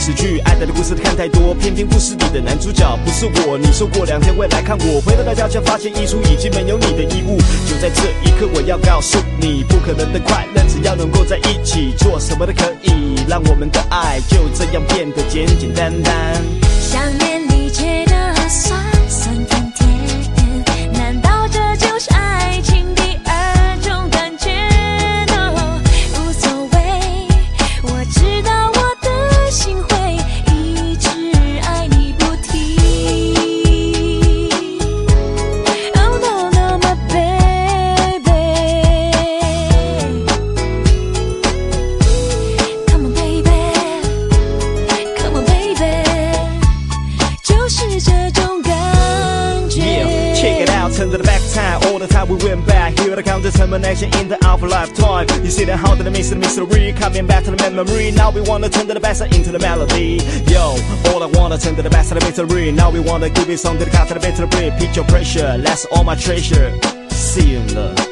电视剧。爱的故事看太多，偏偏故事里的男主角不是我。你说过两天会来看我，回到了家却发现衣橱已经没有你的衣物。就在这一刻，我要告诉你，不可能的快乐，只要能够在一起，做什么都可以，让我们的爱就这样变得简简单单。Check it out, turn to the back time. All the time we went back. Here to count determination in the our lifetime. You see the how to the of mystery. Coming back to the memory. Now we wanna turn to the best into the melody. Yo, all I wanna turn to the best of the victory. Now we wanna give it something to the better breed. Picture pressure, that's all my treasure. See you in love.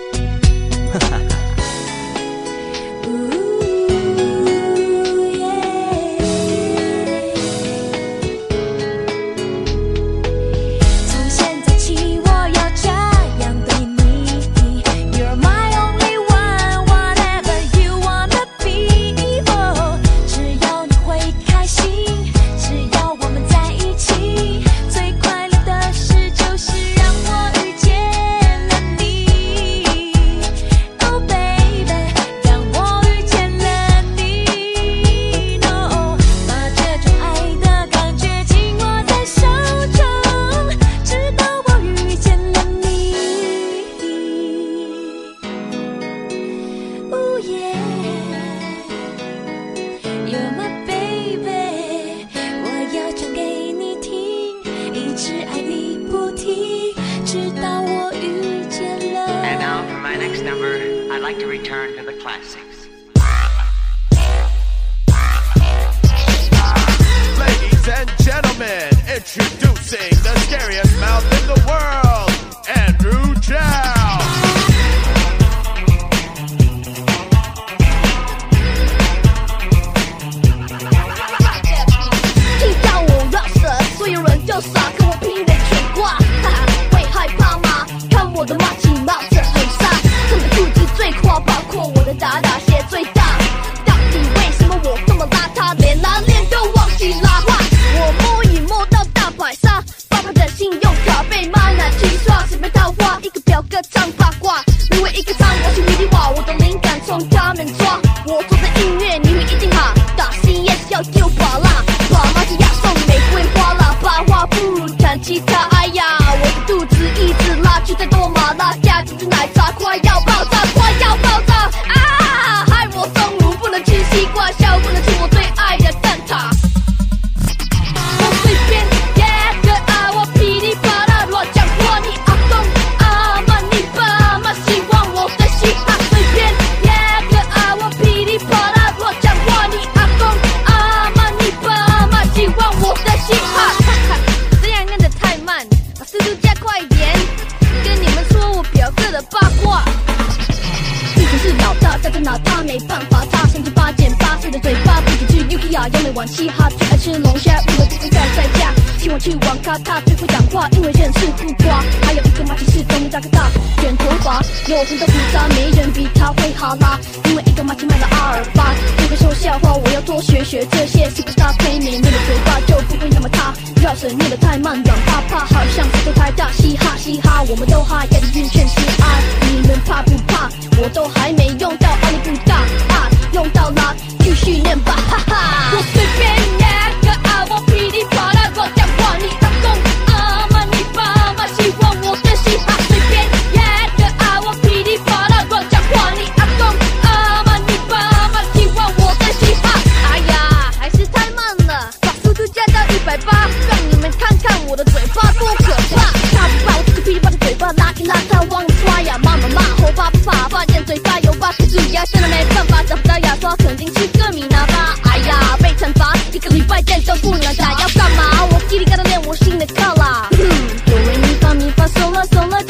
没大，话，一个表哥唱八卦，每为一个唱我是迷离话，我的灵感从他们抓，我做的音乐你们一定哈，打 CS 要丢把啦，把马吉亚送玫瑰花啦，白话不如弹吉他，哎呀，我的肚子一直拉，去再多没办法，他像只八减八岁的嘴巴不仅去 Yuki 啊，也没玩嘻哈，最爱吃龙虾，为了自己在在家，请我去网咖，他最会讲话，因为认识苦瓜，还有一个马其是东大哥大，卷头发，有很多胡渣，没人比他会哈拉，因为一个马其卖了阿尔巴，不会说笑话，我要多学学这些 superstar 配你，你的嘴巴就不会那么塌，让跳绳念得太慢，软趴趴，好像石头太大，嘻哈嘻哈，我们都哈，压着晕眩是爱，你们怕不怕？我都还没用到，阿里不大啊，用到了，继续念吧，哈哈。我随便念看我的嘴巴多可怕。大不把我这个噼里啪啦嘴巴拉开邋遢，忘了刷牙，妈妈骂，后怕不怕？发现嘴巴有疤，可蛀牙，现在没办法，找不到牙刷，肯定是个米拿吧。哎呀，被惩罚，一个礼拜见都不能打，要干嘛？我叽里嘎啦练我新的靠啦。嗯，哆来咪发咪发嗦啦嗦啦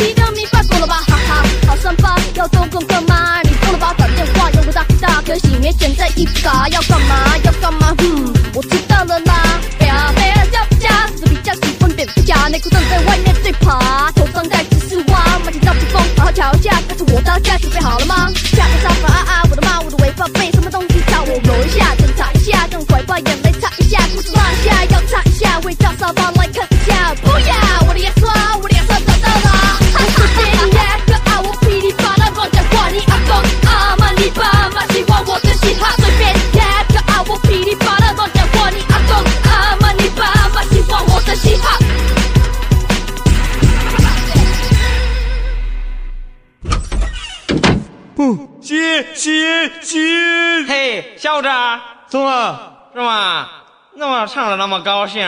那么唱的那么高兴，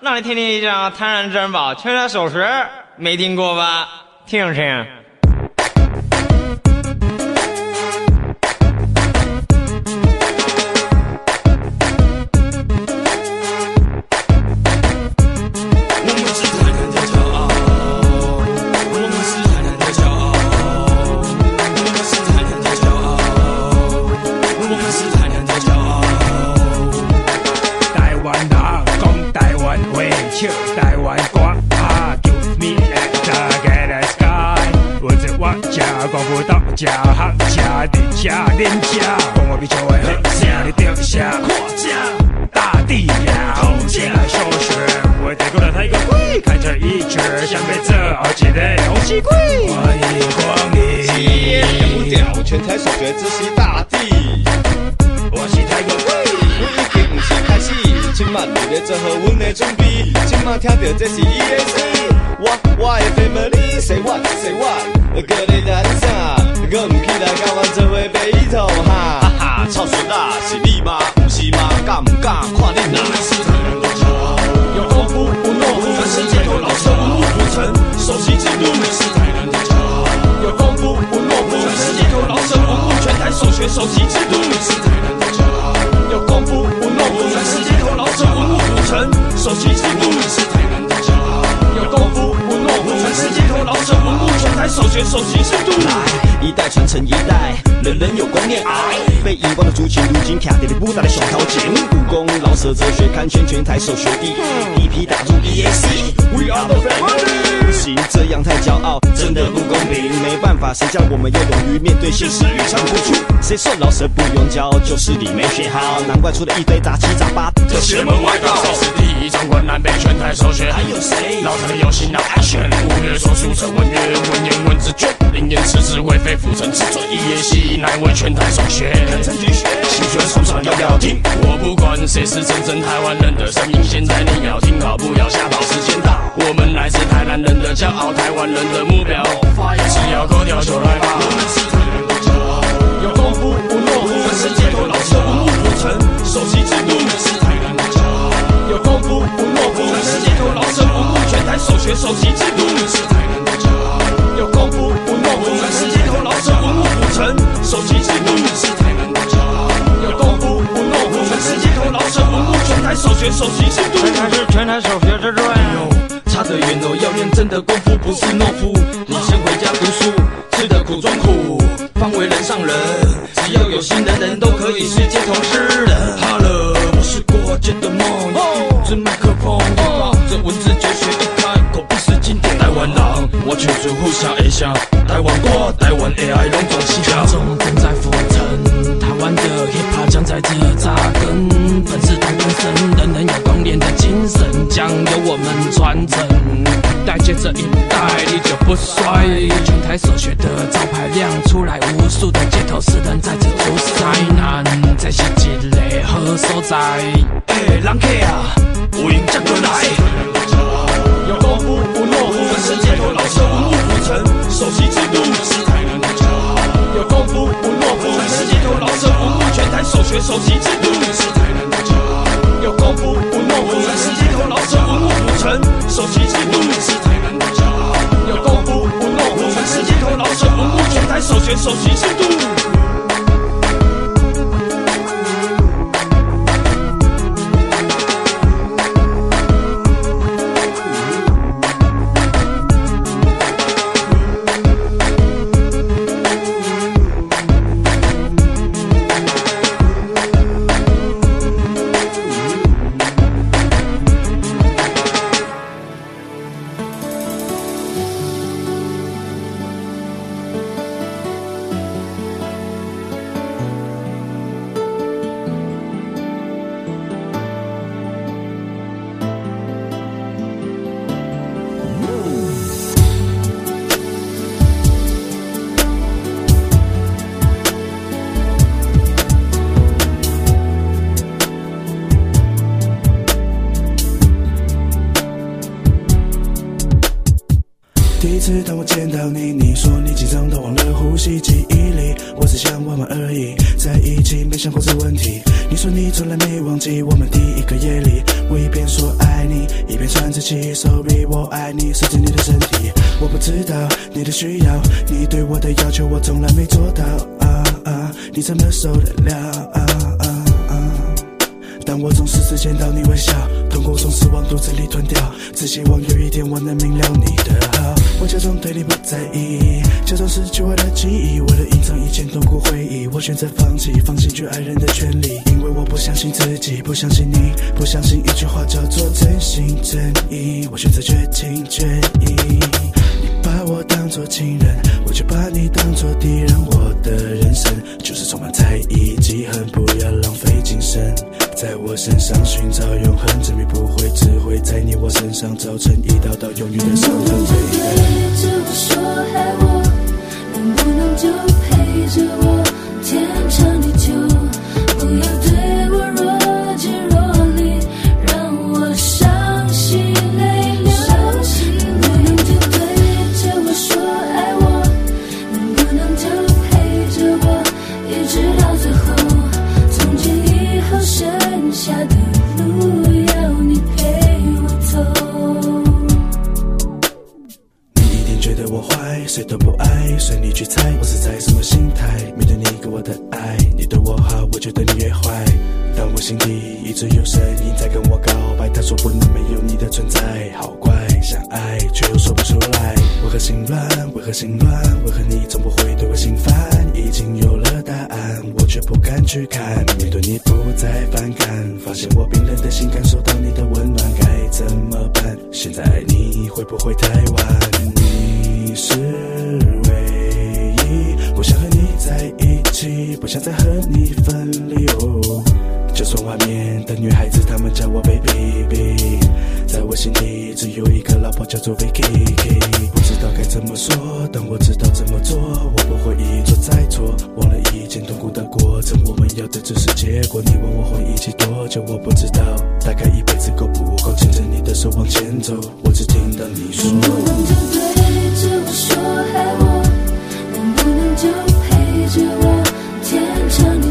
让你听听一张唐人珍宝全台首饰，没听过吧？听听。播道，吃行吃的吃恁吃，讲我比较会好，声你掉下看这大地呀，好进来小学，我带过来太个鬼，看这一圈，想被这好几个红喜鬼，欢迎光临。不掉，全台首学知识大地。我是太个鬼。我已经不是开始，今晚你咧做好阮的准备。今晚听到这是 EAC，我我的 family say what say what，个你来啥？敢唔敢看你哪？是台南的骄傲，有功夫不懦夫，全世界都老生文物古城，首席制度是台南的骄傲，有功夫不懦夫，全世界都老生文物全台首学首席制度是台南的骄傲，有功夫不懦夫，全世界都老生文物古城，首席制度是台南的骄傲，有功夫不懦夫，全世界都老生文物全台首学首席制度。一代传承一代，人人有功念。如今徛在了舞台的上头前。故宫老舍哲学看全全台首学弟，一批打入 EAC，We are the family。不行，这样太骄傲，真的不公平。没办法，谁叫我们要勇于面对现实，与常付出。谁说老舍不用教，就是你没学好，难怪出了一堆杂七杂八的邪门外道。谁是第一掌管南北全台首学？还有谁？老台有心脑 action，五月说书成文乐，文言文字卷，灵言赤子为非辅成自尊，一夜戏乃为全台首学。成举学，新学手上要不要听？我不管谁是真正台湾人的声音，现在你要听好，不要瞎跑。时间到，我们来自台南人的骄傲，台湾人的目标。只要口条就来吧。我们是台南的骄傲，有功夫不懦夫，全世界都老生文物古城，首席制度我们是台南的骄傲，有功夫不懦夫，全世界头老生文物全台首学首席制度。我们是台南的骄傲，有功夫不懦夫，全世界头老生文物古城，首席制度我们是台南的骄傲，有功夫不懦夫，全世界头老生文物全台首学首席制度。全台是全台首学之最。差得远哦，要练真的功夫，不是懦夫。你先回家读书，吃的苦中苦，方为人上人。只要有心的人都可以是街头诗人。Hello，我是国界的梦，一支麦克风，把这文字绝学一开口不是经典。台湾人，我就是互相会想，台湾歌，台湾 AI 拢总心想。中正在浮沉，台湾的 hiphop 将在这这一代依旧不衰，全台所学的招牌亮出来，无数的街头诗人在这出彩，难在下一个好所在，哎，人气。我总是只见到你微笑，痛苦总是往肚子里吞掉，只希望有一天我能明了你的好。我假装对你不在意，假装失去我的记忆。为了隐藏以前痛苦回忆，我选择放弃，放弃去爱人的权利。因为我不相信自己，不相信你，不相信一句话叫做真心真意。我选择绝情绝意，你把我当作情人，我却把你当作敌人。我的人生就是充满猜疑，记恨不要浪费精神。在我身上寻找永恒证明不会只会在你我身上造成一道道永远的伤痕能不能就陪着我天长到大概一辈子够不够牵着你的手往前走。我只听到你说。能不能就对着我说爱我能不能就陪着我天长地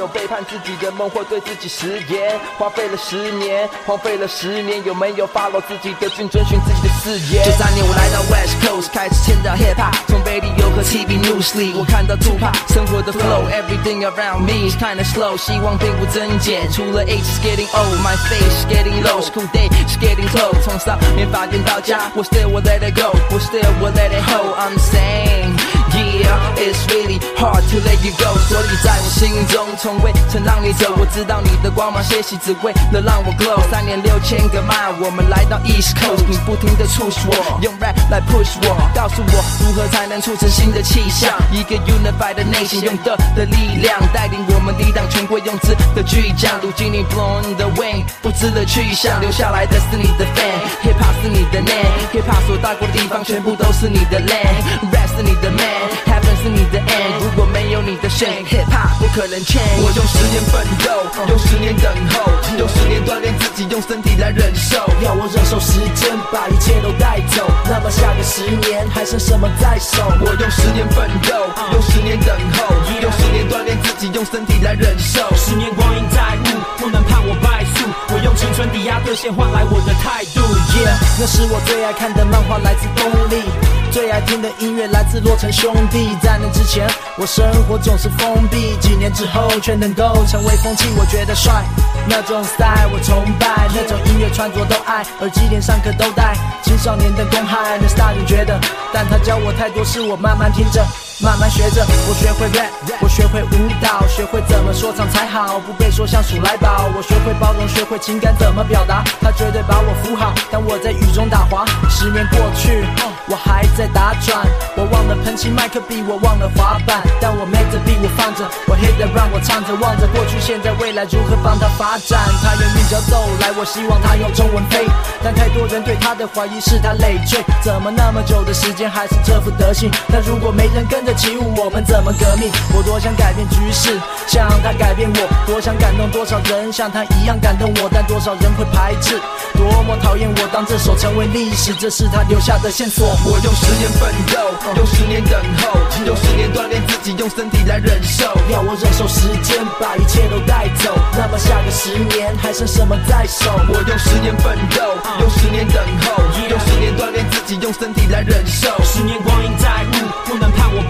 有背叛自己的梦或对自己食言？花费了十年，荒废了十年，有没有 follow 自己的 dream，遵循自己的誓言？九三年我来到 West Coast，开始签到 hip hop，从 radio 和 TV news 里，我看到 Tupac 生活的 flow，everything around me is kinda slow，希望并不增减，除了 age is getting old，my face is getting low，school day is getting slow，从上面法院到家，我 still will let it go，我 still will let it hold，I'm saying。It's really hard to let you go。所以在我心中，从未曾让你走。我知道你的光芒，歇息，只为了让我 glow。三年六千个 mile，我们来到 East Coast，你不停的促使我，用 rap 来 push 我，告诉我如何才能促成新的气象。一个 unified 的内心，用的的力量，带领我们抵挡权贵用之的巨匠。如今你 blown the wind，不知的去向，留下来的是你的 fan，hip hop 是你的 name，hip hop 所到过的地方，全部都是你的 land，rap 是你的 man 是你的 end。如果没有你的 shame，hip hop 不可能 change。我用十年奋斗，用十年等候，用十年锻炼自己，用身体来忍受。要我忍受时间把一切都带走，那么下个十年还剩什么在手？我用十年奋斗，用十年等候，用十年锻炼自己，用身体来忍受。十年光阴在目，不能判我败诉。我用青春抵押兑现换来我的态度。Yeah，那是我最爱看的漫画，来自动力。最爱听的音乐来自洛城兄弟，在那之前。我生活总是封闭，几年之后却能够成为风气，我觉得帅，那种 style 我崇拜，那种音乐穿着都爱，耳机连上课都戴，青少年的公害那 style 你觉得，但他教我太多事，我慢慢听着。慢慢学着，我学会 rap，我学会舞蹈，学会怎么说唱才好，不被说像鼠来宝。我学会包容，学会情感怎么表达，他绝对把我扶好。但我在雨中打滑，十年过去，我还在打转。我忘了喷漆麦克笔，我忘了滑板，但我 make 着 beat，我放着，我 hit 的让我唱着，望着过去、现在、未来如何帮他发展。他用韵脚走来，我希望他用中文飞，但太多人对他的怀疑是他累赘。怎么那么久的时间还是这副德行？但如果没人跟着起舞，我们怎么革命？我多想改变局势，像他改变我，多想感动多少人像他一样感动我，但多少人会排斥？多么讨厌我，当这首成为历史，这是他留下的线索。我用十年奋斗，用十年等候，用十年锻炼自己，用身体来忍受。要我忍受时间把一切都带走，那么下个十年还剩什么在手？我用十年奋斗，用十年等候，用十年锻炼自己，用身体来忍受。十年光阴在目，不能判我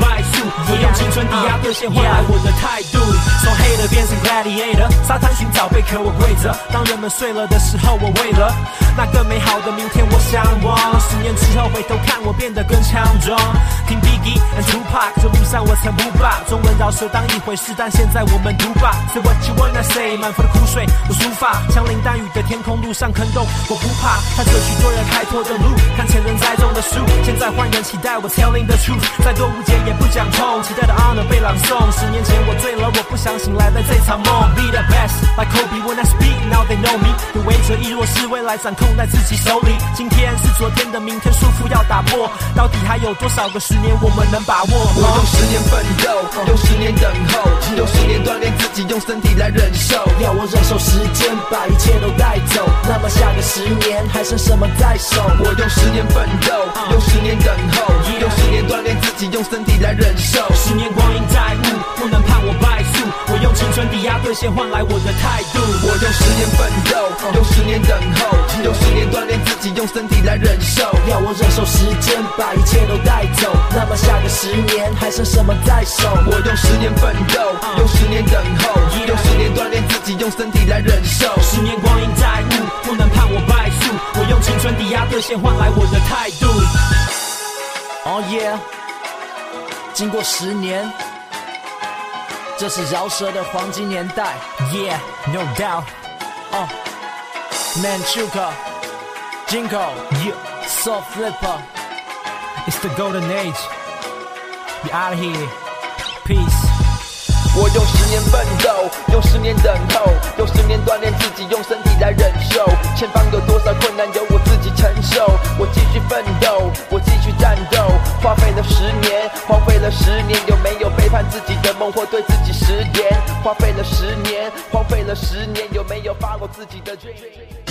我用青春抵押兑现换来我的态度，从 hater 变成 gladiator，沙滩寻找贝壳我跪着。当人们睡了的时候，我为了。那更美好的明天我向往。十年之后回头看，我变得更强壮。听 Biggie and Tupac，这路上我曾不怕。中文饶舌当一回事，但现在我们独霸。Say what you wanna say，满腹的苦水我抒发。枪林弹雨的天空路上坑洞我不怕，探索许多人开拓的路，看前人栽种的树。现在换人期待我 telling the truth，再多误解也不讲期待的 honor 被朗诵。十年前我醉了，我不想醒来在这场梦。Be the best，like Kobe when I speak，now they know me。对未者亦若是未来掌控在自己手里。今天是昨天的明天，束缚要打破。到底还有多少个十年我们能把握？我用十年奋斗，用十年等候，用十年锻炼自己，用身体来忍受。要我忍受时间把一切都带走，那么下个十年还剩什么在手？我用十年奋斗，用十年等候，用十年锻炼自己，用身体来忍受。十年光阴在目，不能判我败诉。我用青春抵押兑现换来我的态度。我用十年奋斗，用十年等候，用十年锻炼自己，用身体来忍受。要我忍受时间把一切都带走，那么下个十年还剩什么在手？我用十年奋斗，用十年等候，用十年锻炼自己，用身体来忍受。十年光阴在目，不能判我败诉。我用青春抵押兑现换来我的态度。Oh yeah，经过十年，这是饶舌的黄金年代。Yeah，no doubt。哦，Manchuka。Jinko, yeah. Soft Flipper, it's the golden age. We out of here, peace. 我用十年奋斗，用十年等候，用十年锻炼自己，用身体来忍受。前方有多少困难由我自己承受，我继续奋斗，十年，有没有背叛自己的梦或对自己食言？荒废了十年，荒废了十年，有没有发过自己的 dream？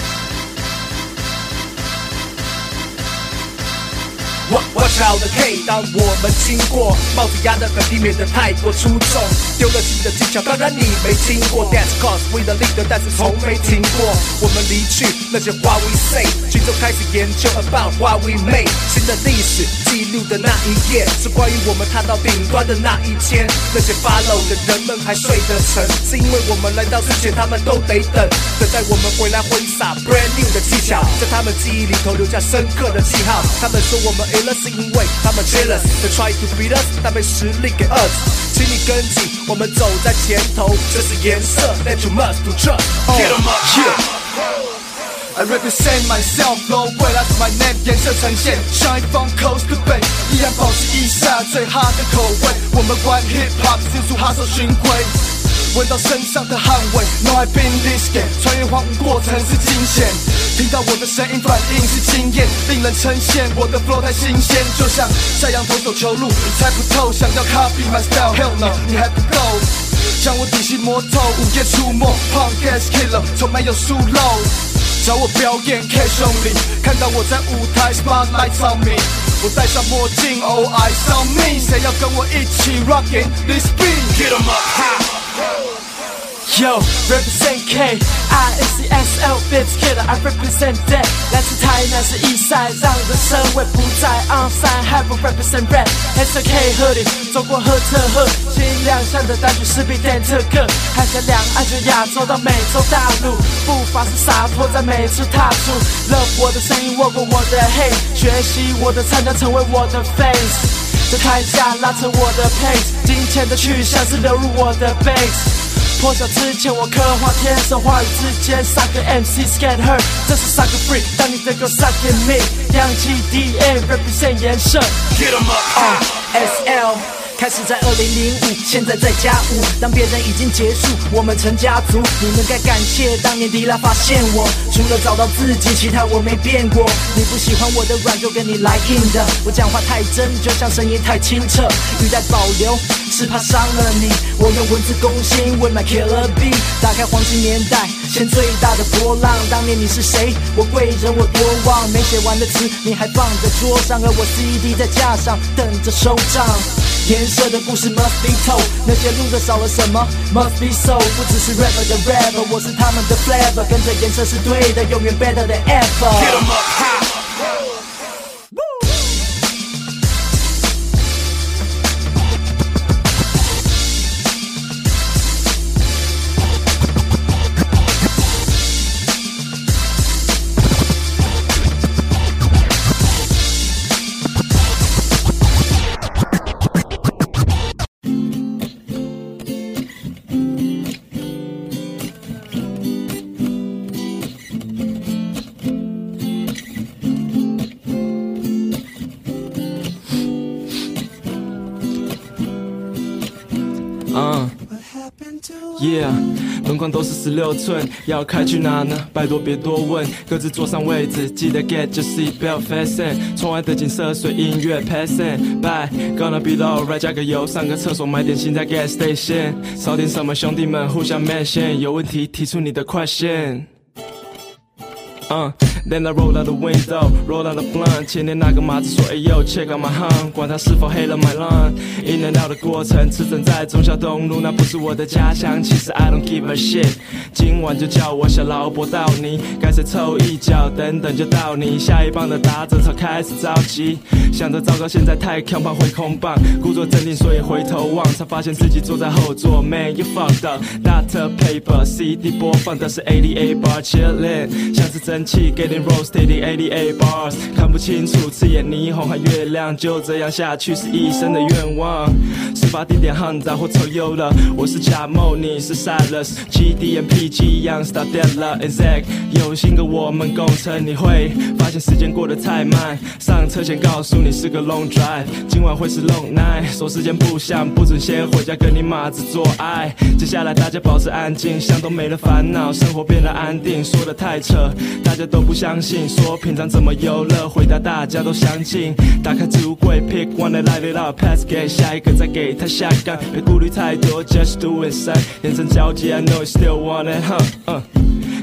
Watch out the K，当我们经过，帽子压得很低，免得太过出众。丢了新的技巧，当然你没听过。Dance cause we the leader，但是从没停过。我们离去那些话 we say，群众开始研究 about what we made。新的历史记录的那一页，是关于我们踏到顶端的那一天。那些 follow 的人们还睡得沉，是因为我们来到之前，他们都得等，等待我们回来挥洒 brand new 的技巧，在他们记忆里头留下深刻的记号。他们说我们了，是因为他们 jealous。They try to beat us，但被实力给 us。请你跟紧，我们走在前头，这是颜色，that you must to trust。Get 'em up，yeah。I represent myself, no way, that's my name，颜色呈现，shine from coast to bay，依然保持一下最 hard 的口味。我们玩 hip hop，迅速哈手巡回。闻到身上的汗味，No I been this game，穿越荒芜过程是惊险，听到我的声音反应是惊艳，令人称羡，我的 flow 太新鲜，就像下羊头走球路，你猜不透，想要 copy my style，Hell no，你还不够，将我底细摸透，午夜出没，Punk ass killer，从没有疏漏，找我表演 Cash only，看到我在舞台 Spotlight on me，我戴上墨镜，Oh eyes on me，谁要跟我一起 rocking this beat？Get 'em up high。Yo, represent K, I S C S L, Bits Killer, I represent that. 来自台南是 East Side，让人生味不再 on side, have a represent rap. S K hoodie，走过赫特赫，新亮相的单曲是比 Dan 特克，海峡两岸就亚洲到美洲大陆，步伐是洒脱在每次踏出。Love 我的声音，握过我的 hate，学习我的参加，成为我的 face。在台下拉扯我的 pace，金钱的去向是流入我的 base。破晓之前，我刻画天色话语之间，三个 MC scared her，这是三个 free，当你的歌 suck me，氧气 DA represent 颜色，Get 'em up SL。开始在二零零五，现在在加五。当别人已经结束，我们成家族。你们该感谢当年迪拉发现我，除了找到自己，其他我没变过。你不喜欢我的软，就跟你来硬的。我讲话太真，就像声音太清澈，语带保留，是怕伤了你。我用文字攻心为 my killer beat，打开黄金年代，掀最大的波浪。当年你是谁？我跪着我多忘，没写完的词你还放在桌上，而我 CD 在架上等着收账。颜色的故事 must be told，那些路的少了什么 must be so，不只是 rapper 的 rapper，我是他们的 flavor，跟着颜色是对的，永远 better than ever。Get 'em up high。门框都是十六寸，要开去哪呢？拜托别多问，各自坐上位置，记得 get your seat belt fashion。窗外的景色随音乐 passing by，gonna be alright，加个油，上个厕所，买点心再 get station。少点什么，兄弟们互相 mention，有问题提出你的 question。嗯 then I roll out the window, roll out the blunt。前天那个马子说，哎呦，check out my hung，管他是否黑了 my lung。in and out 的过程，驰骋在忠孝东路，那不是我的家乡。其实 I don't give a shit。今晚就叫我小老伯到你，该谁凑一脚，等等就到你。下一棒的打者才开始着急，想着糟糕，现在太强，怕会空棒。故作镇定，所以回头望，才发现自己坐在后座。Man you fucked up。Data paper CD 播放的是88 bar chillin，像是蒸汽 getting roasted in 88 bars，看不清楚，刺眼霓虹和月亮，就这样下去是一生的愿望。事发地点汉早或抽油了，我是贾某，你是 Silas，GD and PG 一样 start dead 了，and Zack 有心跟我们共乘，你会发现时间过得太慢。上车前告诉你是个 long drive，今晚会是 long night，说时间不响，不准先回家跟你马子做爱。接下来大家保持安静，像都没了烦恼，生活变得安定，说的太扯，大家都不相信。说平常怎么游乐，回答大家都相信。打开置物柜，pick one and light it up，pass 给下一个，再给他下杆，别顾虑太多，just do it，say。眼神交集，I know you still want it，huh，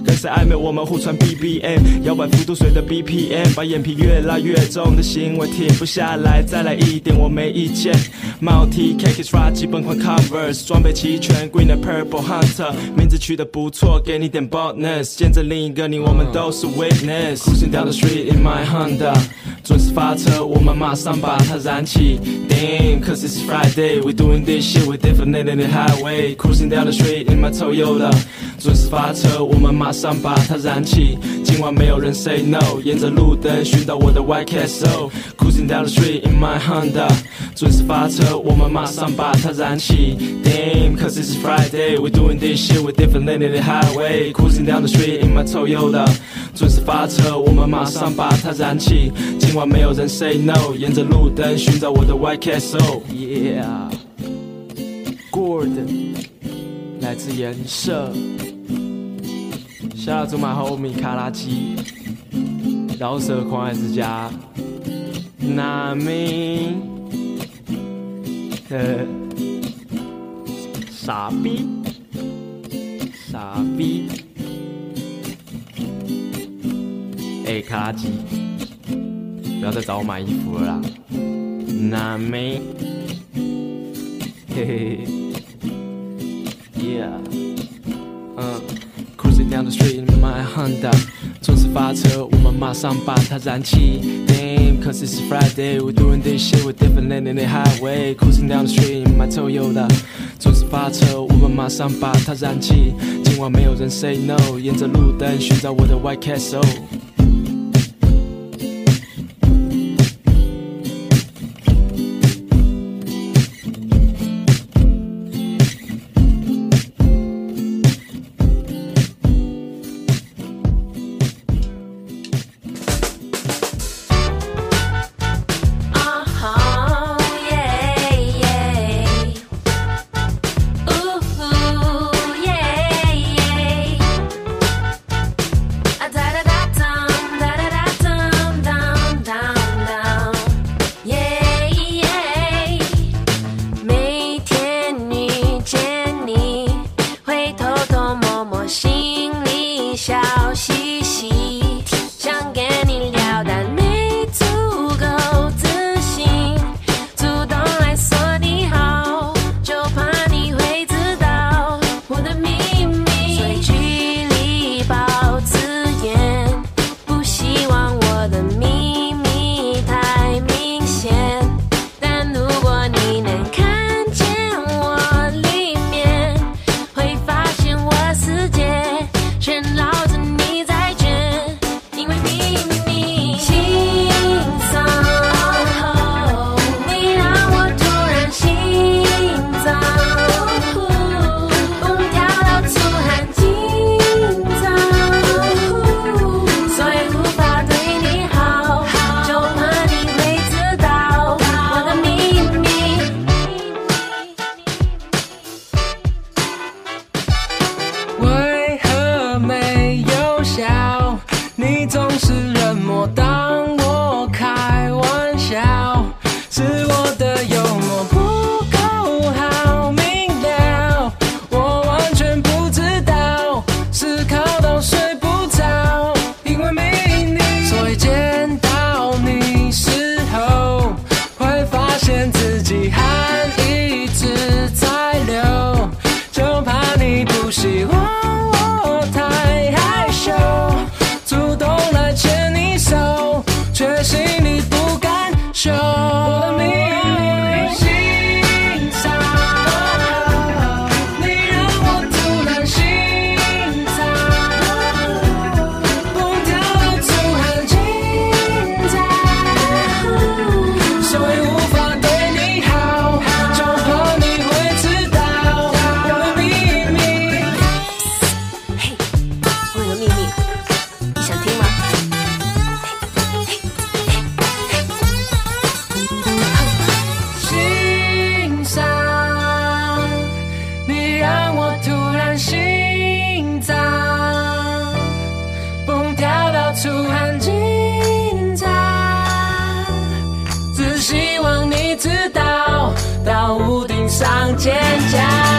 嗯。跟谁暧昧，我们互传 BBM，摇摆幅度随着 BPM，把眼皮越拉越重的行为停不下来，再来一点我没意见。帽 T K K s r a 基本款 covers，装备齐全，Green and Purple Hunter，名字取得不错，给你点 bonus，见证另一个你，我们都是 witness。Cruising down the street in my Honda，准时发车，我们马上把它燃起。Damn, cause it's Friday, we doing this shit, we definitely the highway. Cruising down the street in my Toyota，准时发车，我们马上把它燃起。今晚没有人 say no，沿着路灯寻找我的 White Castle。Cruising down the street in my Honda，准时发车，我们马上把它燃起。Damn, cause it's Friday, we doing this shit, we definitely the highway. Cruising down the street in my Toyota，准时发车，我们马上把它燃起。今晚没有人 say no，沿着路灯寻找我的 White Castle。Yeah。来自颜色。下祖马后米卡拉基，饶舌狂爱之家，那名，呃，傻逼，傻逼，哎，卡拉基，不要再找我买衣服了啦，那名，嘿嘿嘿。，Yeah，嗯。Cruising down the street in my Honda，准时发车，我们马上把它燃起。Damn, cause it's Friday, we're doing this shit, we're definitely in the highway. Cruising down the street in my Toyota，准时发车，我们马上把它燃起。今晚没有人 say no，沿着路灯寻找我的 White Castle。 上坚强。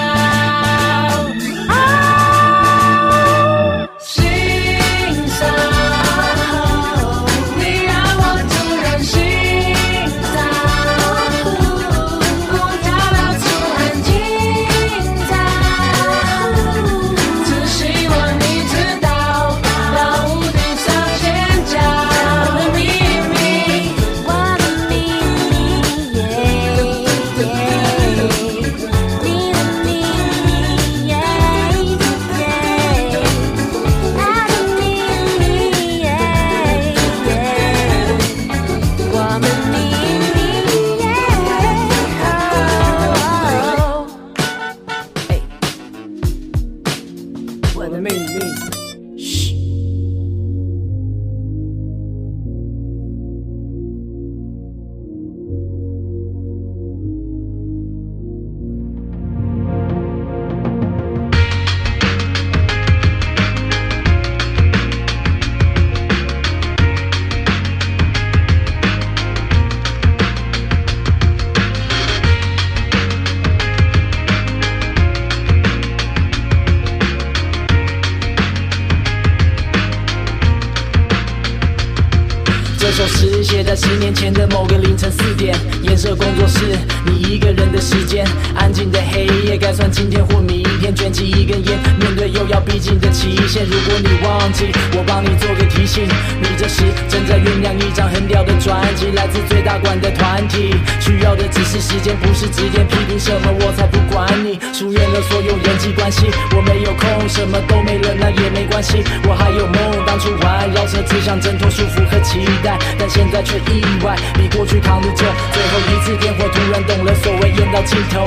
我还有梦，当初环绕着只想挣脱束缚和期待。但现在却意外，比过去扛着这最后一次点火，突然懂了所谓烟到尽头。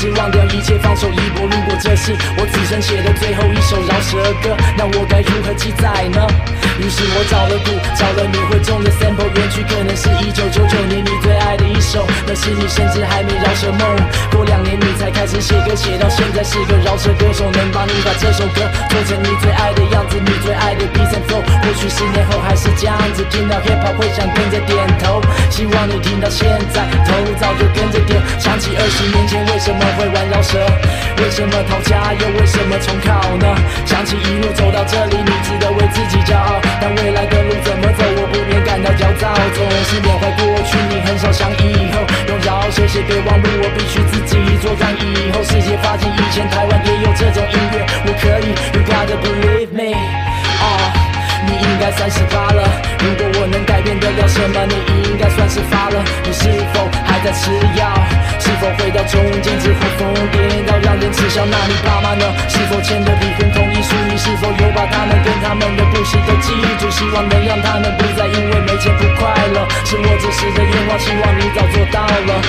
当我无计可施，忘掉一切，放手一搏。如果这是我此生写的最后一首饶舌歌，那我该如何记载呢？于是我找了鼓，找了你会中的 sample，原曲可能是一九九九年你最爱的一首，那是你甚至还没饶舌梦。过两年你才开始写歌，写到现在是个饶舌歌手，能帮你把这首歌做成你最爱的样子，你最爱的 beat and flow。或许十年后还是这样子，听到 hip hop 会想跟着点头。希望你听到现在，头早就跟着点。想起二十年前为什么会玩饶舌，为什么逃家，又为什么重考呢？想起一路走到这里，你值得为自己骄傲。但未来的路怎么走，我不免感到焦躁。总是缅怀过去，你很少想以后。用饶舌写备忘录，我必须自己作战。以后世界发现以前台湾也有这种音乐，我可以，You gotta believe me。啊，你应该三十八了。如果我能改变得了什么，你应该算是发了。你是否还在吃药？是否回到中间之后疯癫到让人耻笑？那你爸妈呢？是否签了离婚同意书？你是否有把他们跟他们的故事都记住？希望能让他们不再因为没钱不快乐。是我自私的愿望，希望你早做到了。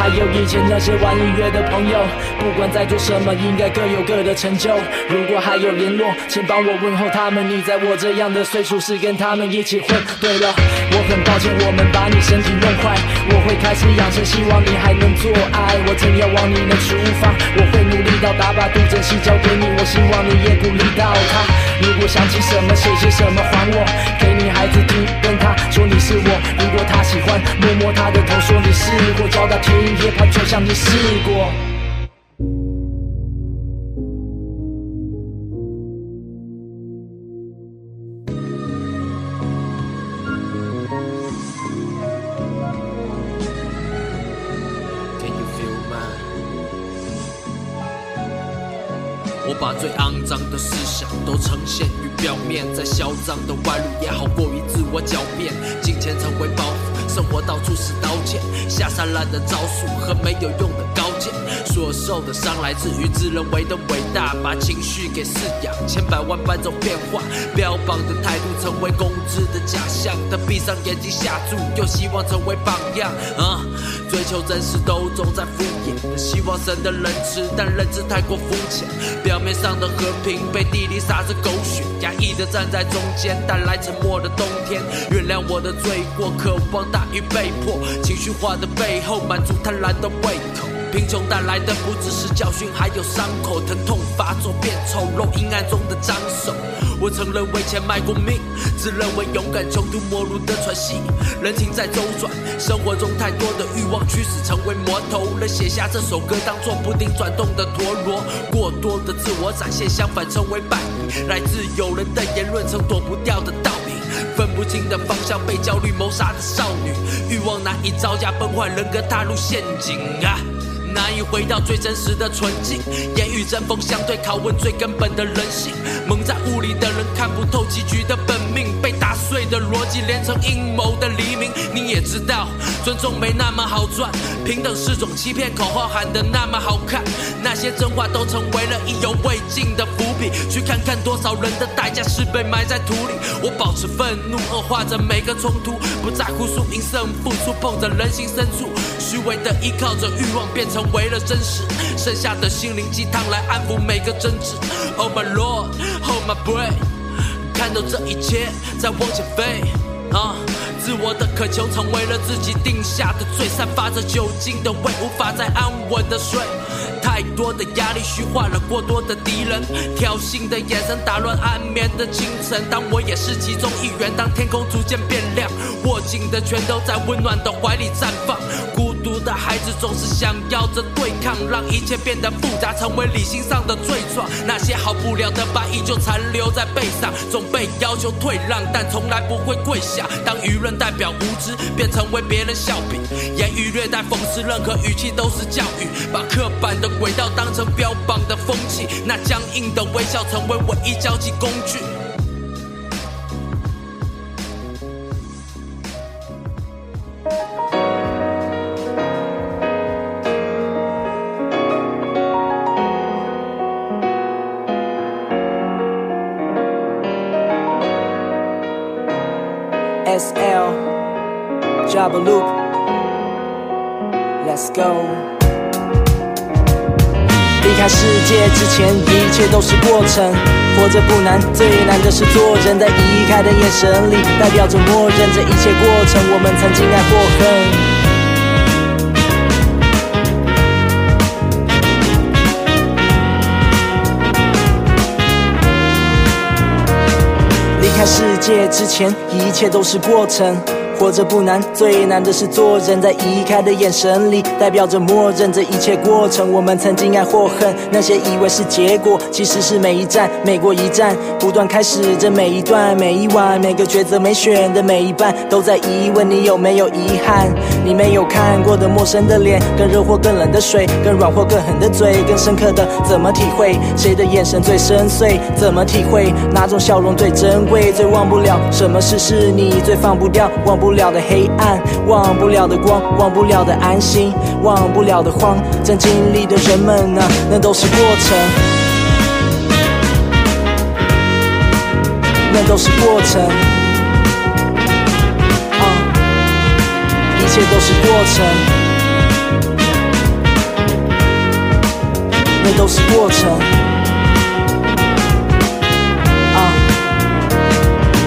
还有以前那些玩音乐的朋友，不管在做什么，应该各有各的成就。如果还有联络，请帮我问候他们。你在我这样的岁数，是跟他们一起混。对了，我很抱歉，我们把你身体弄坏。我会开始养生，希望你还能做爱。我正要往你能出发，我会努力到达，把杜珍惜交给你。我希望你也鼓励到他。如果想起什么，写些什么还我，给你孩子听，跟他说你是我。如果他喜欢，摸摸他的头，说你试过，教他听 hip hop，就像你试过。我把最肮脏的思想都呈现于表面，再嚣张的外露也好过于自我狡辩。金钱成为包袱，生活到处是刀剑，下三滥的招数和没有用的高见。所受的伤来自于自认为的伟大，把情绪给饲养，千百万般种变化，标榜的态度成为公知的假象。他闭上眼睛下注，又希望成为榜样。啊，追求真实都总在敷衍，希望神的仁慈，但认知太过肤浅。表面上的和平被地里撒着狗血，压抑的站在中间，带来沉默的冬天。原谅我的罪过，渴望大于被迫，情绪化的背后满足贪婪的胃口。贫穷带来的不只是教训，还有伤口，疼痛发作变丑陋，阴暗中的脏手。我曾认为钱卖过命，自认为勇敢，穷途末路的喘息。人情在周转，生活中太多的欲望驱使成为魔头，人写下这首歌当做不停转动的陀螺。过多的自我展现，相反成为败笔。来自有人的言论，成躲不掉的道理。分不清的方向，被焦虑谋杀的少女，欲望难以招架，崩坏人格，踏入陷阱啊！难以回到最真实的纯净，言语针锋相对，拷问最根本的人性。蒙在雾里的人看不透棋局的本命，被打碎的逻辑连成阴谋的黎明。你也知道，尊重没那么好赚，平等是种欺骗，口号喊得那么好看，那些真话都成为了意犹未尽的伏笔。去看看多少人的代价是被埋在土里。我保持愤怒，恶化着每个冲突，不在乎输赢胜负，触碰着人心深处，虚伪的依靠着欲望变成为了真实，剩下的心灵鸡汤来安抚每个争执。Oh my lord, hold my breath，看到这一切在往前飞。啊，自我的渴求成为了自己定下的罪，散发着酒精的味，无法再安稳的睡。太多的压力虚化了过多的敌人，挑衅的眼神打乱安眠的清晨。当我也是其中一员，当天空逐渐变亮，握紧的拳头在温暖的怀里绽放。孤独的孩子总是想要着对抗，让一切变得复杂，成为理性上的罪状。那些好不了的疤依旧残留在背上，总被要求退让，但从来不会跪下。当舆论代表无知，便成为别人笑柄，言语略带讽刺，任何语气都是教育。把刻板的轨道当成标榜的风气，那僵硬的微笑成为唯一交际工具。前，一切都是过程。活着不难，最难的是做人。在移开的眼神里，代表着默认这一切过程。我们曾经爱过恨。离开世界之前，一切都是过程。活着不难，最难的是做人。在移开的眼神里，代表着默认这一切过程。我们曾经爱或恨，那些以为是结果，其实是每一站、每过一站，不断开始着每一段、每一晚、每个抉择每选的每一半，都在疑问你有没有遗憾？你没有看过的陌生的脸，更热或更冷的水，更软或更狠的嘴，更深刻的怎么体会？谁的眼神最深邃？怎么体会？哪种笑容最珍贵？最忘不了什么事是你最放不掉？忘不了的黑暗，忘不了的光，忘不了的安心，忘不了的慌。正经历的人们啊，那都是过程，那都是过程。一切都是过程，那都是过程。啊。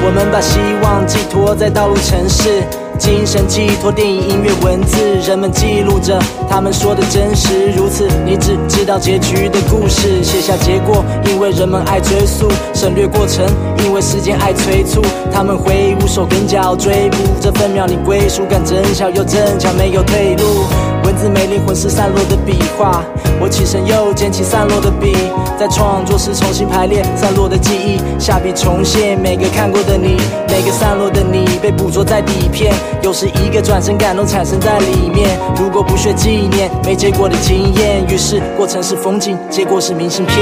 我们把希望寄托在道路城市，精神寄托电影、音乐、文字，人们记录着他们说的真实。如此，你只知道结局的故事，写下结果，因为人们爱追溯；省略过程，因为时间爱催促。他们挥舞手跟脚追捕这分秒，你归属感真小又真巧，没有退路。文字没灵魂是散落的笔画，我起身又捡起散落的笔，在创作时重新排列散落的记忆，下笔重现每个看过的你，每个散落的你被捕捉在底片，有时一个转身感动产生在里面。如果不学纪念没结果的经验，于是过程是风景，结果是明信片。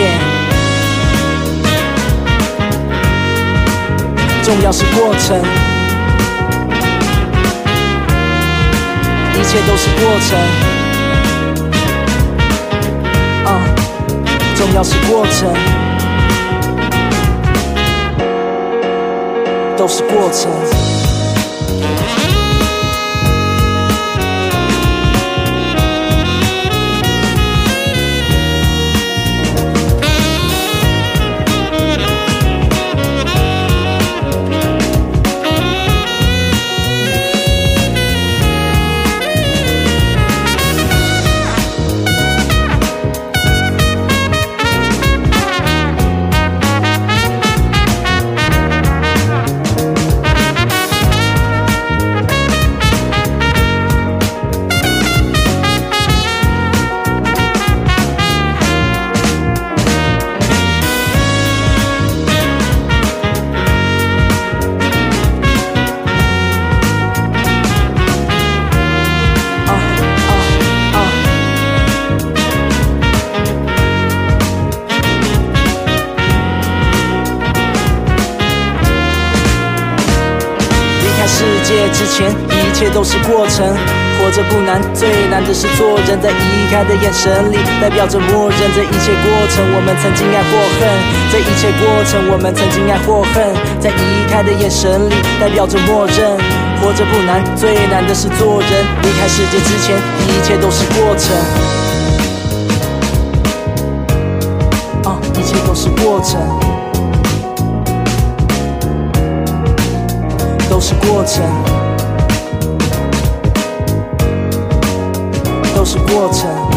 重要是过程。一切都是过程，啊，重要之前，一切都是过程。活着不难，最难的是做人。在移开的眼神里，代表着默认。这一切过程，我们曾经爱或恨。这一切过程，我们曾经爱或恨。在移开的眼神里，代表着默认。活着不难，最难的是做人。离开世界之前，一切都是过程。啊，一切都是过程，都是过程。都是过程。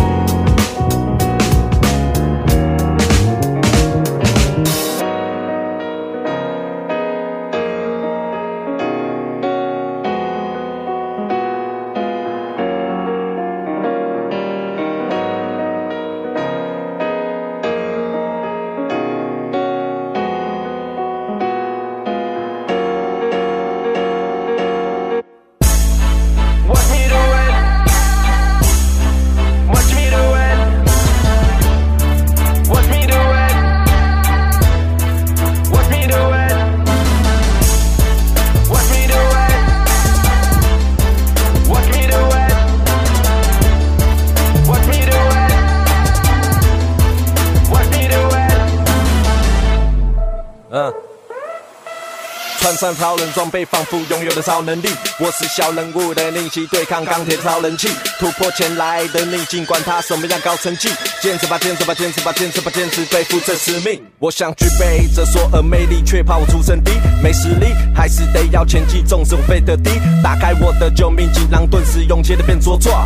上超人装备，仿佛拥有了超能力。我是小人物的逆袭，对抗钢铁超人气，突破前来的逆境，管他什么样高成绩，坚持吧，坚持吧，坚持吧，坚持吧，坚持背负这使命。我想背着所有魅力，却怕我出身低，没实力，还是得要前进，纵使我飞得低。打开我的救命锦囊，顿时勇气的变茁壮。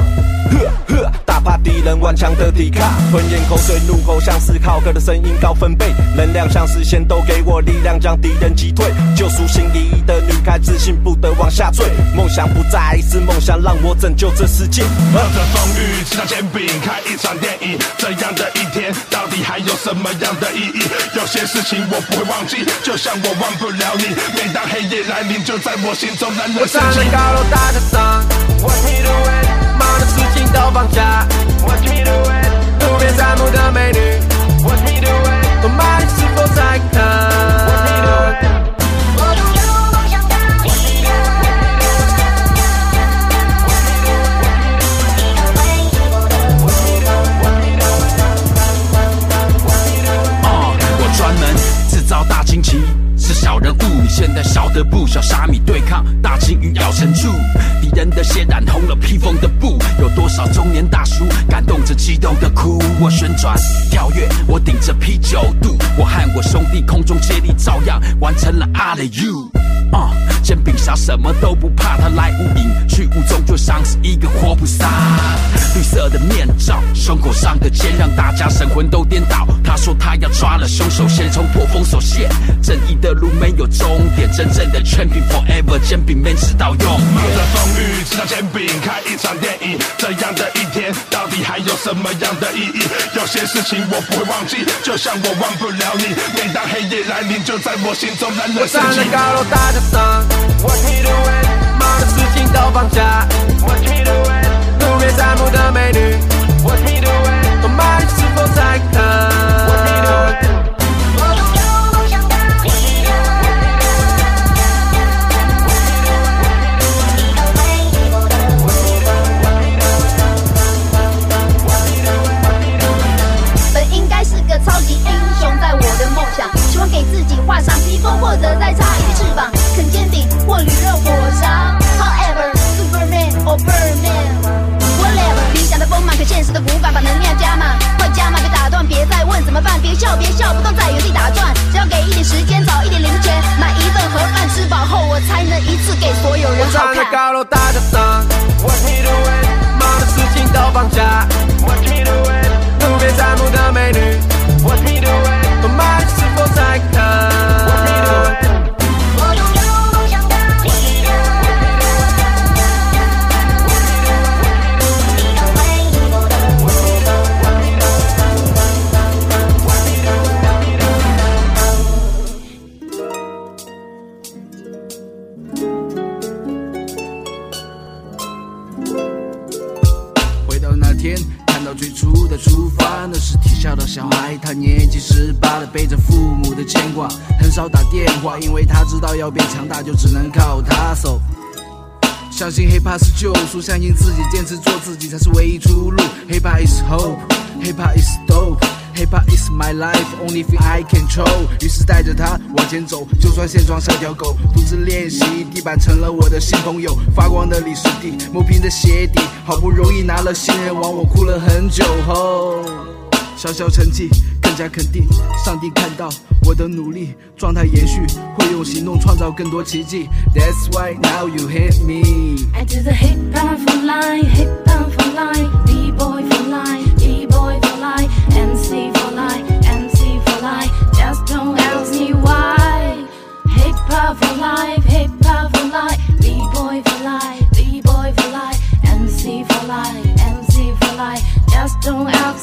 呵呵，打怕敌人顽强的抵抗，吞咽口水，怒吼像是浩哥的声音高分贝，能量像是线都给我力量，将敌人击退，救赎心仪的女孩，自信不得往下坠。梦想不再是梦想，让我拯救这世界。冒着风雨，吃上煎饼，看一场电影。这样的一天，到底还有什么样的意义？有些事事情我不会忘记，就像我忘不了你。每当黑夜来临，就在我心中冉冉我升起。站在高楼大厦上，Watch me do it，忙的事情都放下，Watch me do it，路边散步的美女，Watch me do it，我骂你是否在看遭大惊奇，是小人物。你现在晓得不？小沙米对抗大鲸鱼咬成柱，敌人的血染红了披风的布。有多少中年大叔感动着激动的哭？我旋转跳跃，我顶着啤酒肚，我和我兄弟空中接力，照样完成了 all of you。啊、煎饼侠什么都不怕，他来无影去无踪，就像是一个活菩萨。绿色的面罩，胸口上的剑，让大家神魂都颠倒。他说他要抓了凶手，先冲破封锁线。正义的路没有终点，真正的 champion forever，煎饼 man 直到永冒着远。风雨，吃到煎饼，看一场电影。这样的一天，到底还有什么样的意义？有些事情我不会忘记，就像我忘不了你。每当黑夜来临，就在我心中冉我冉升起。站在高楼大厦上，Watch me do it，忙的事情都放下，Watch me do it，路边散步的美女，Watch me do it，我骂你是否在看？Watch me do it。像条狗，独自练习，地板成了我的新朋友。发光的李师弟，磨平的鞋底，好不容易拿了新人王，我哭了很久后，小小成绩更加肯定。上帝看到我的努力，状态延续，会用行动创造更多奇迹。That's why now you hit me。I do the hip hop for life, hip hop for life, b boy for life,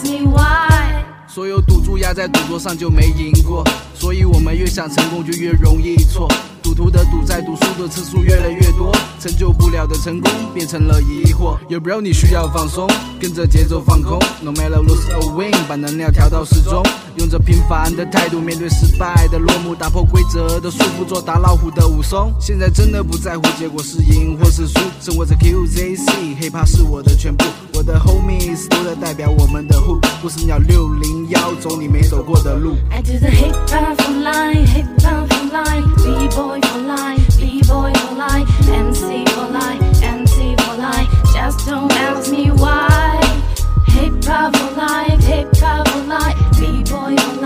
me why. 所有赌注压在赌桌上就没赢过，所以我们越想成功就越容易错。赌徒的赌债，赌输的次数越来越多，成就不了的成功变成了疑惑。有 bro 你需要放松，跟着节奏放空，No matter lose or win，把能量调到适中，用着平凡的态度面对失败的落幕，打破规则的束缚，做打老虎的武松。现在真的不在乎结果是赢或是输，生活在 QZC，hiphop 是我的全部，我的 homies 都在代表我们的 who，不是鸟六零幺，走你没走过的路。 I do the hip hop for life, hip hop for life, b boy for life, b boy for life, MC for life, MC for life. Just don't ask me why. Hip hop for life, hip hop for life, b boy for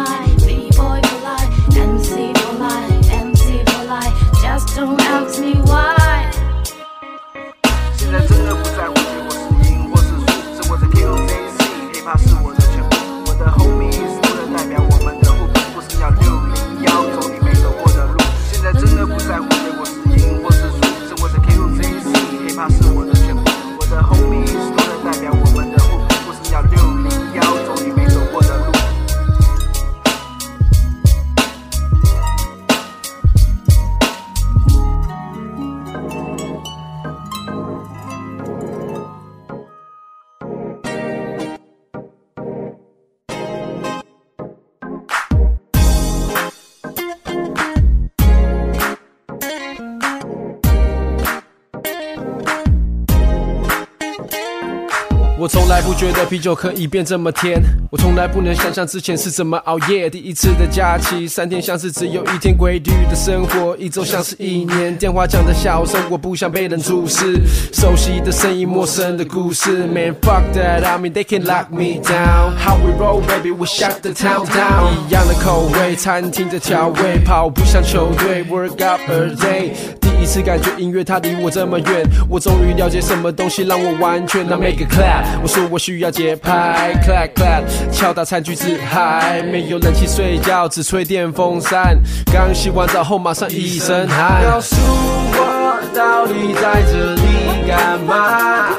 觉得啤酒可以变这么甜，我从来不能想象之前是怎么熬夜。第一次的假期，三天像是只有一天，规律的生活，一周像是一年。电话讲的小声，我不想被人注视。熟悉的声音，陌生的故事。Man fuck that, I mean they can lock me down. How we roll, baby, we shut the town down. 一样的口味，餐厅的调味，跑步像球队，work out a day。第一次感觉音乐它离我这么远，我终于了解什么东西让我完全。那 make a clap，我说我需要节拍，clap clap，敲打餐具自嗨，没有冷气睡觉，只吹电风扇。刚洗完澡后马上一身汗。告诉我到底在这里干嘛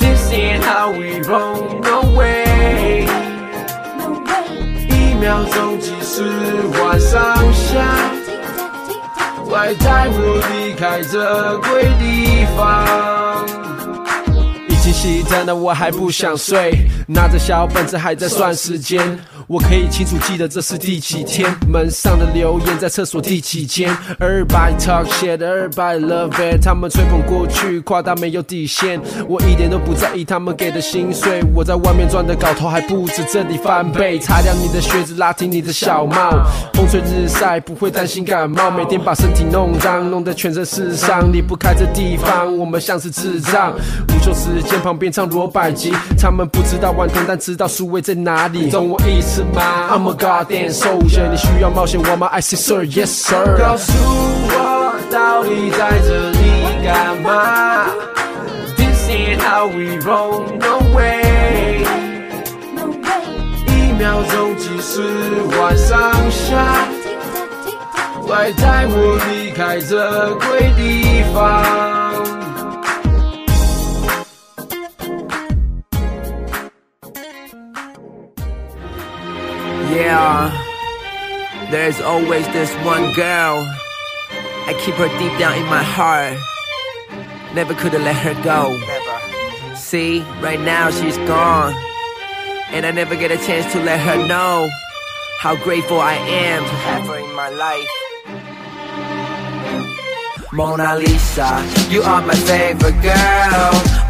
？This ain't how we roll, no way。一秒钟计时换上下。快带我离开这鬼地方。已经熄灯了，我还不想睡，拿着小本子还在算时间。我可以清楚记得这是第几天，门上的留言在厕所第几间。Everybody talk shit, everybody love it，他们吹捧过去，夸大没有底线。我一点都不在意他们给的薪水，我在外面赚的搞头还不止这里翻倍。擦亮你的靴子，拉挺你的小帽，风吹日晒不会担心感冒。每天把身体弄脏，弄得全身是伤，离不开这地方，我们像是智障。午休时间旁边唱罗百吉，他们不知道顽童，但知道数位在哪里，懂我意思吗？I'm a goddamn soldier，你需要冒险我吗？I say sir，yes sir。告诉我到底在这里干嘛？This ain't how we roll，no way。一秒钟几十万上下，快带我离开这鬼地方。Yeah, there's always this one girl. I keep her deep down in my heart. Never could have let her go. See, right now she's gone. And I never get a chance to let her know how grateful I am to have her in my life. Mona Lisa, you are my favorite girl.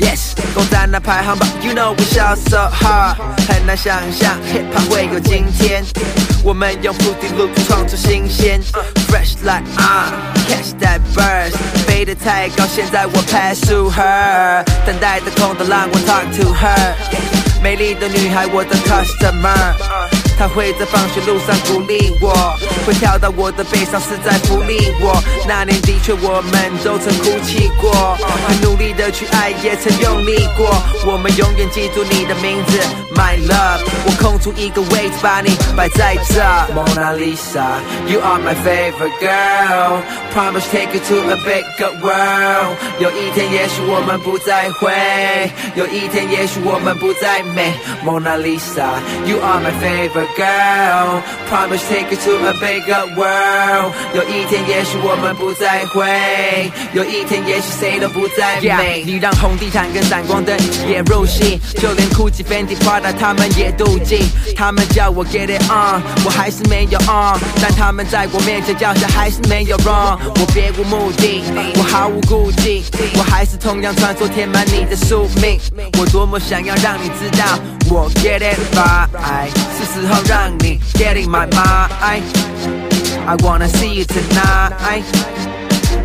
Yes，攻占那排行榜，You know we shall so hard，很难想象 hip hop 会有今天。我们用不低路创出新鲜，Fresh like ah，catch that burst，飞得太高，现在我 pass to her，等待的空的让我 talk to her，美丽的女孩，我的 customer。他会在放学路上鼓励我，会跳到我的背上是在鼓励我。那年的确我们都曾哭泣过，很努力的去爱，也曾用力过。我们永远记住你的名字，My love。我空出一个位置把你摆在这。Mona Lisa，You are my favorite girl。Promise take you to a bigger world。有一天也许我们不再会，有一天也许我们不再美。Mona Lisa，You are my favorite。girl Promise take you to a bigger world 有一天也许我们不再会有一天也许谁都不再美你让红地毯跟闪光灯也入戏就连 Gucci Fendi Prada 他们也妒忌他们叫我 get it on 我还是没有 on 但他们在我面前叫嚣还是没有 wrong 我别无目的我毫无顾忌我还是同样穿梭填满你的宿命我多么想要让你知道我 get it right 是时候让你 get in my mind I wanna see you tonight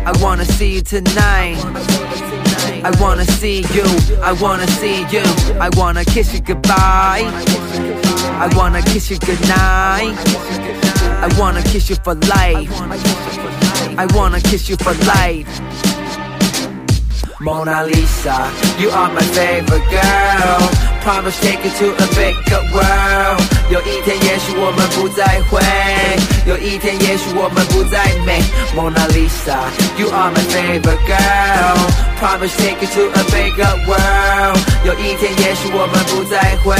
I wanna see you tonight I wanna see you, I wanna see you, I wanna kiss you goodbye. I wanna kiss you goodnight. I wanna kiss you for life. I wanna kiss you for life. Mona Lisa, you are my favorite girl. Promise take you to a bigger world. 有一天也许我们不再会，有一天也许我们不再美。Mona Lisa, you are my favorite girl. Promise take you to a bigger world. 有一天也许我们不再会，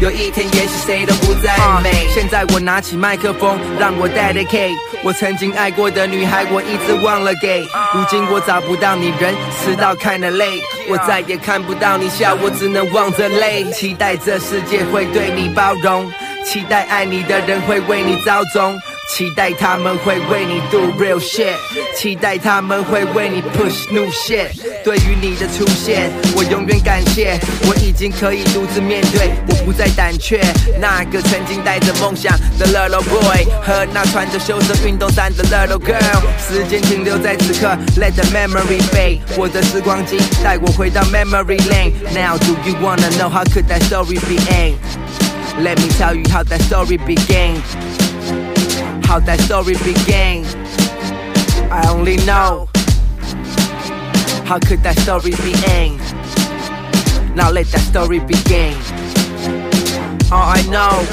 有一天也许谁都不再美。现在我拿起麦克风，让我 dedicate 我曾经爱过的女孩，我一直忘了给。如今我找不到你，人死到看得累，我再也看不到你笑，我只能望着泪。期待这世界会对你包容，期待爱你的人会为你遭踪。期待他们会为你 do real shit，期待他们会为你 push new shit。对于你的出现，我永远感谢，我已经可以独自面对，我不再胆怯。那个曾经带着梦想的 little boy 和那穿着羞涩运动衫的 little girl，时间停留在此刻，let the memory fade。我的时光机带我回到 memory lane。Now do you wanna know how could that story be end？Let me tell you how that story began. How that story began. I only know. How could that story be end? Now let that story begin. All I know.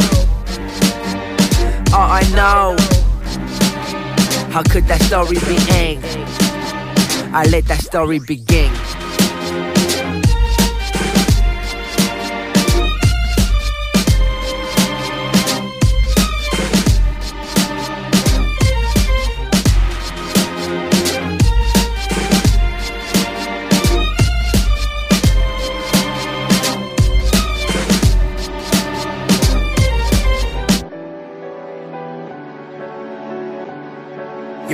All I know. How could that story be end? I let that story begin.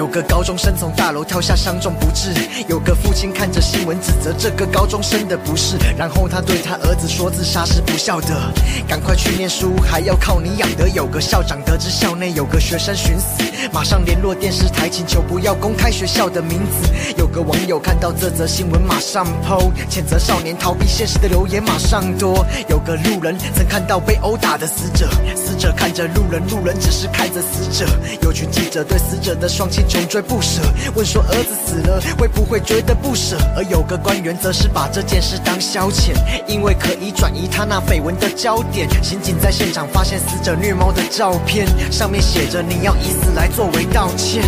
个高中生从大楼跳下，伤重不治。有个父亲看着新闻指责这个高中生的不是，然后他对他儿子说：“自杀是不孝的，赶快去念书，还要靠你养的。”有个校长得知校内有个学生寻死，马上联络电视台，请求不要公开学校的名字。有个网友看到这则新闻，马上 PO，谴责少年逃避现实的留言马上多。有个路人曾看到被殴打的死者，死者看着路人，路人只是看着死者。有群记者对死者的双亲穷追不舍，问说儿子死了会不会觉得不舍？而有个官员则是把这件事当消遣，因为可以转移他那绯闻的焦点。刑警在现场发现死者虐猫的照片，上面写着你要以死来作为道歉。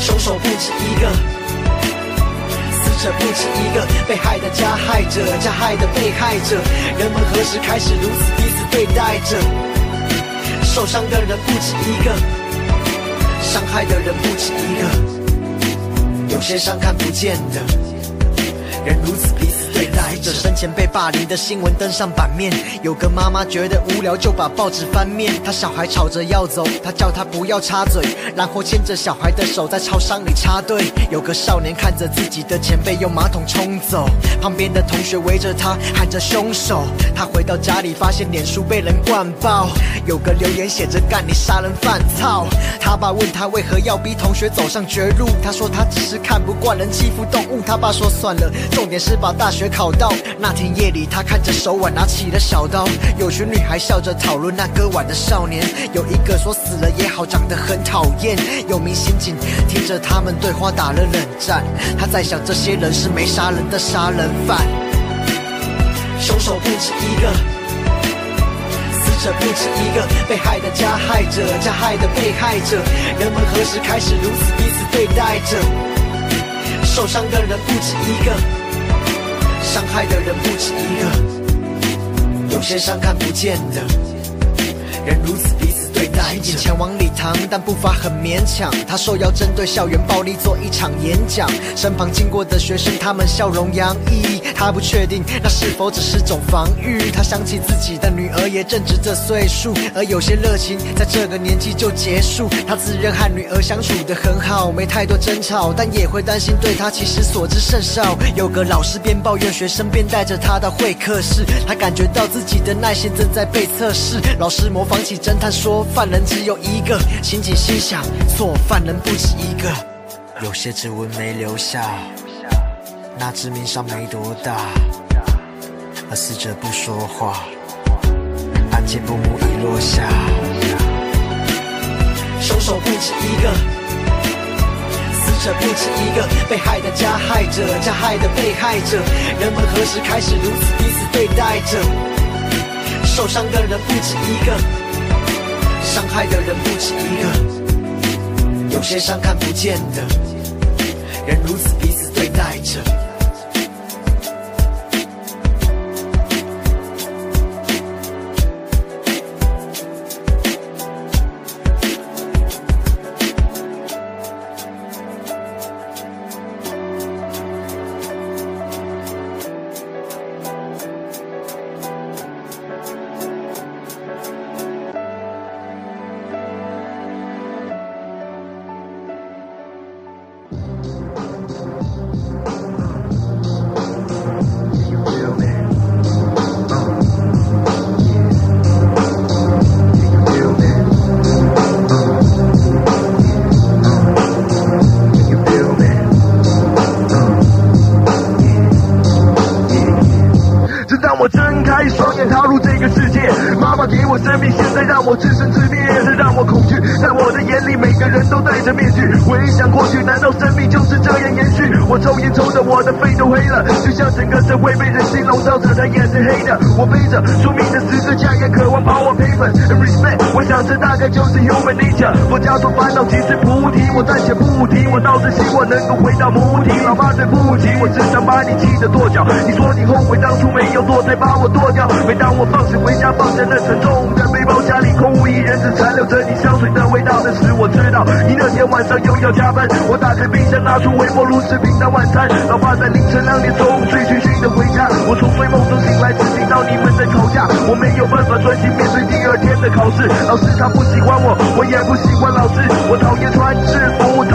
凶手不止一个，死者不止一个，被害的加害者，加害的被害者，人们何时开始如此彼此对待着？受伤的人不止一个，伤害的人不止一个，有些伤看不见的，人如此疲对待着。生前被霸凌的新闻登上版面，有个妈妈觉得无聊就把报纸翻面，她小孩吵着要走，她叫他不要插嘴，然后牵着小孩的手在超商里插队。有个少年看着自己的前辈用马桶冲走，旁边的同学围着他喊着凶手。他回到家里发现脸书被人灌爆，有个留言写着干你杀人犯操。他爸问他为何要逼同学走上绝路，他说他只是看不惯人欺负动物。他爸说算了，重点是把大学考到。那天夜里，他看着手腕拿起了小刀，有群女孩笑着讨论那割腕的少年，有一个说死了也好，长得很讨厌。有名刑警听着他们对话打了冷战，他在想这些人是没杀人的杀人犯，凶手不止一个。死者不止一个，被害的加害者，加害的被害者，人们何时开始如此彼此对待着？受伤的人不止一个，伤害的人不止一个，有些伤看不见的，人如此对待着。前往礼堂，但步伐很勉强。他说要针对校园暴力做一场演讲，身旁经过的学生，他们笑容洋溢。他不确定那是否只是种防御。他想起自己的女儿也正值这岁数，而有些热情在这个年纪就结束。他自认和女儿相处得很好，没太多争吵，但也会担心对他其实所知甚少。有个老师边抱怨学生，边带着他到会客室，他感觉到自己的耐心正在被测试。老师模仿起侦探说，犯人只有一个。刑警心想，错，犯人不止一个。有些指纹没留下。那致命伤没多大，而死者不说话，案件不幕已落下。凶手不止一个，死者不止一个，被害的加害者，加害的被害者，人们何时开始如此彼此对待着？受伤的人不止一个，伤害的人不止一个，有些伤看不见的，人如此彼此对待着。我生命，现在让我自生自灭，都戴着面具。回想过去，难道生命就是这样延续？我抽烟抽的我的肺都黑了，就像整个社会被人性笼罩着，它也是黑的。我背着宿命的十字架，也渴望把我 payment and respect。我想这大概就是 human nature。佛家说烦恼即是菩提，我暂且不提，我倒是希望能够回到母体。老爸对不起，我只想把你气得跺脚。你说你后悔当初没有做，才把我剁掉。每当我放学回家，放下那沉重的包，家里空无一人，只残留着你香水的味道。但是我知道你那天晚上又要加班。我打开冰箱，拿出微波炉食品当晚餐。老爸在凌晨两点钟醉醺醺的回家，我从睡梦中醒来，只听到你们在吵架。我没有办法专心面对第二天的考试。老师他不喜欢我，我也不喜欢老师。我讨厌穿制，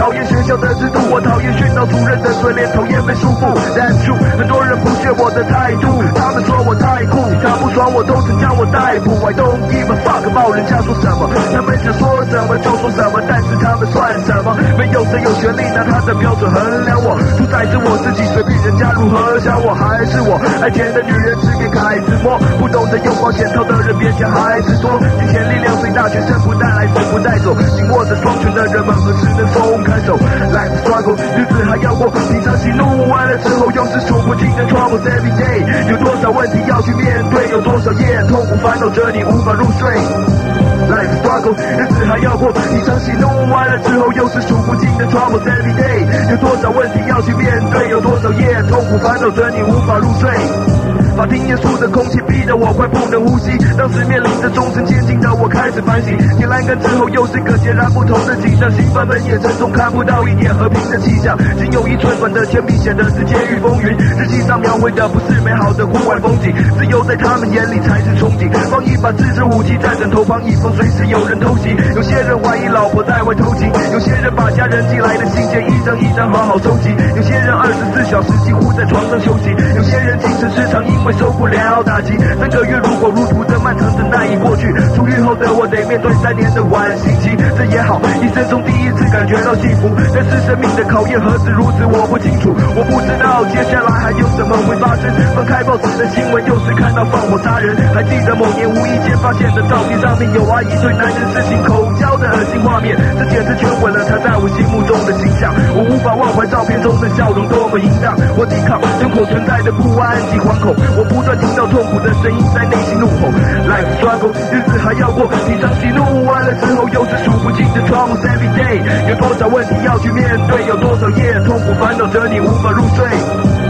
讨厌学校的制度，我讨厌训导主任的嘴脸，讨厌被束缚。That's true，很多人不屑我的态度，他们说我太酷，他不爽我都曾将我逮捕。I don't give a fuck about 人家说什么，他们想说什么就说什么，但是他们算什么？没有谁有权利拿他的标准衡量我，主宰着我自己，随便人家如何想我，还是我爱钱的女人只给凯子摸，不懂得用保险套的人别想孩子多，金钱力量最大，全身不带来，死不带走，紧握着双拳的人们何时能松开手？Life struggle，日子还要过，平常喜怒完了之后，又是数不尽的 troubles every day，有多少问题要去面对，有多少夜痛苦烦恼着你无法入睡。Life struggle，日子还要过，一场喜怒完了之后，又是数不尽的 troubles every day。有多少问题要去面对，有多少夜痛苦烦恼着你无法入睡。法庭严肃的空气逼得我快不能呼吸，当时面临着终身监禁的我开始反省。你栏杆之后又是个截然不同的景象，新犯们眼神中看不到一点和平的气象，仅有一寸短的铅笔写的是监狱风云，日记上描绘的不是美好的户外风景，自由在他们眼里才是憧憬。放一把自制武器在枕头旁，以随时有人偷袭。有些人怀疑老婆在外偷情，有些人把家人寄来的信件一张一张好好收集，有些人二十四小时几乎在床上休息，有些人精神失常，因为受不了打击。三个月如火如荼的漫长等待已过去，出狱后的我得面对三年的缓刑期，这也好，一生中第一次感觉到幸福。但是生命的考验何止如此，我不清楚，我不知道接下来还有什么会发生。翻开报纸的新闻，又是看到放火杀人。还记得某年无意间发现的照片上面有一对男人施行口交的恶心画面，这简直摧毁了她在我心目中的形象。我无法忘怀照片中的笑容多么淫荡，我抵抗胸口存在的不安及惶恐，我不断听到痛苦的声音在内心怒吼。Life struggle，日子还要过，平常喜怒完了之后又是数不尽的错误。Every day，有多少问题要去面对，有多少夜痛苦烦恼着你无法入睡。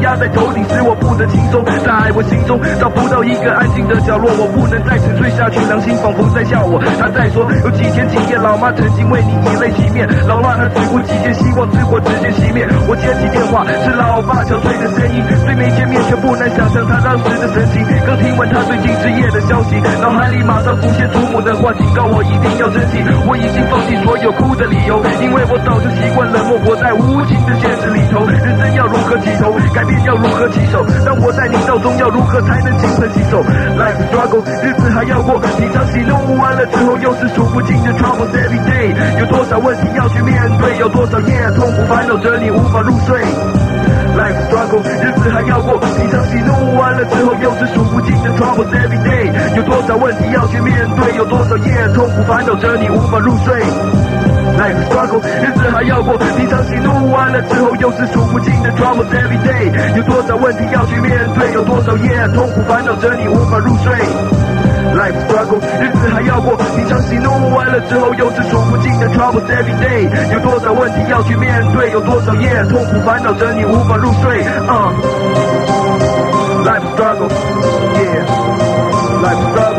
压在头顶，使我不得轻松。在我心中找不到一个安静的角落，我不能再沉睡下去，良心仿佛在笑我。他在说，有几天几夜，老妈曾经为你以泪洗面，老乱了只顾几件希望之火直接熄灭。我接起电话，是老爸憔悴的声音，虽没见面，却不难想象他当时的神情。刚听完他最近失业的消息，脑海里马上浮现祖母的话，警告我一定要珍惜。我已经放弃所有哭的理由，因为我早就习惯冷漠，活在无情的现实里头。人生要如何起头，改变要如何起手？当我在你到中，要如何才能金盆洗手？Life struggle，日子还要过，你常喜怒完了之后，又是数不尽的 troubles every day。有多少问题要去面对，有多少夜痛苦烦恼着你无法入睡。Life struggle，日子还要过，你常喜怒完了之后，又是数不尽的 troubles every day。有多少问题要去面对，有多少夜痛苦烦恼着你无法入睡。Life struggle，日子还要过，平常喜怒，完了之后又是数不尽的 troubles every day，有多少问题要去面对，有多少夜痛苦烦恼着你无法入睡。Life struggle，日子还要过，平常喜怒，完了之后又是数不尽的 troubles every day，有多少问题要去面对，有多少夜痛苦烦恼着你无法入睡。啊。life struggle，yeah，life struggle。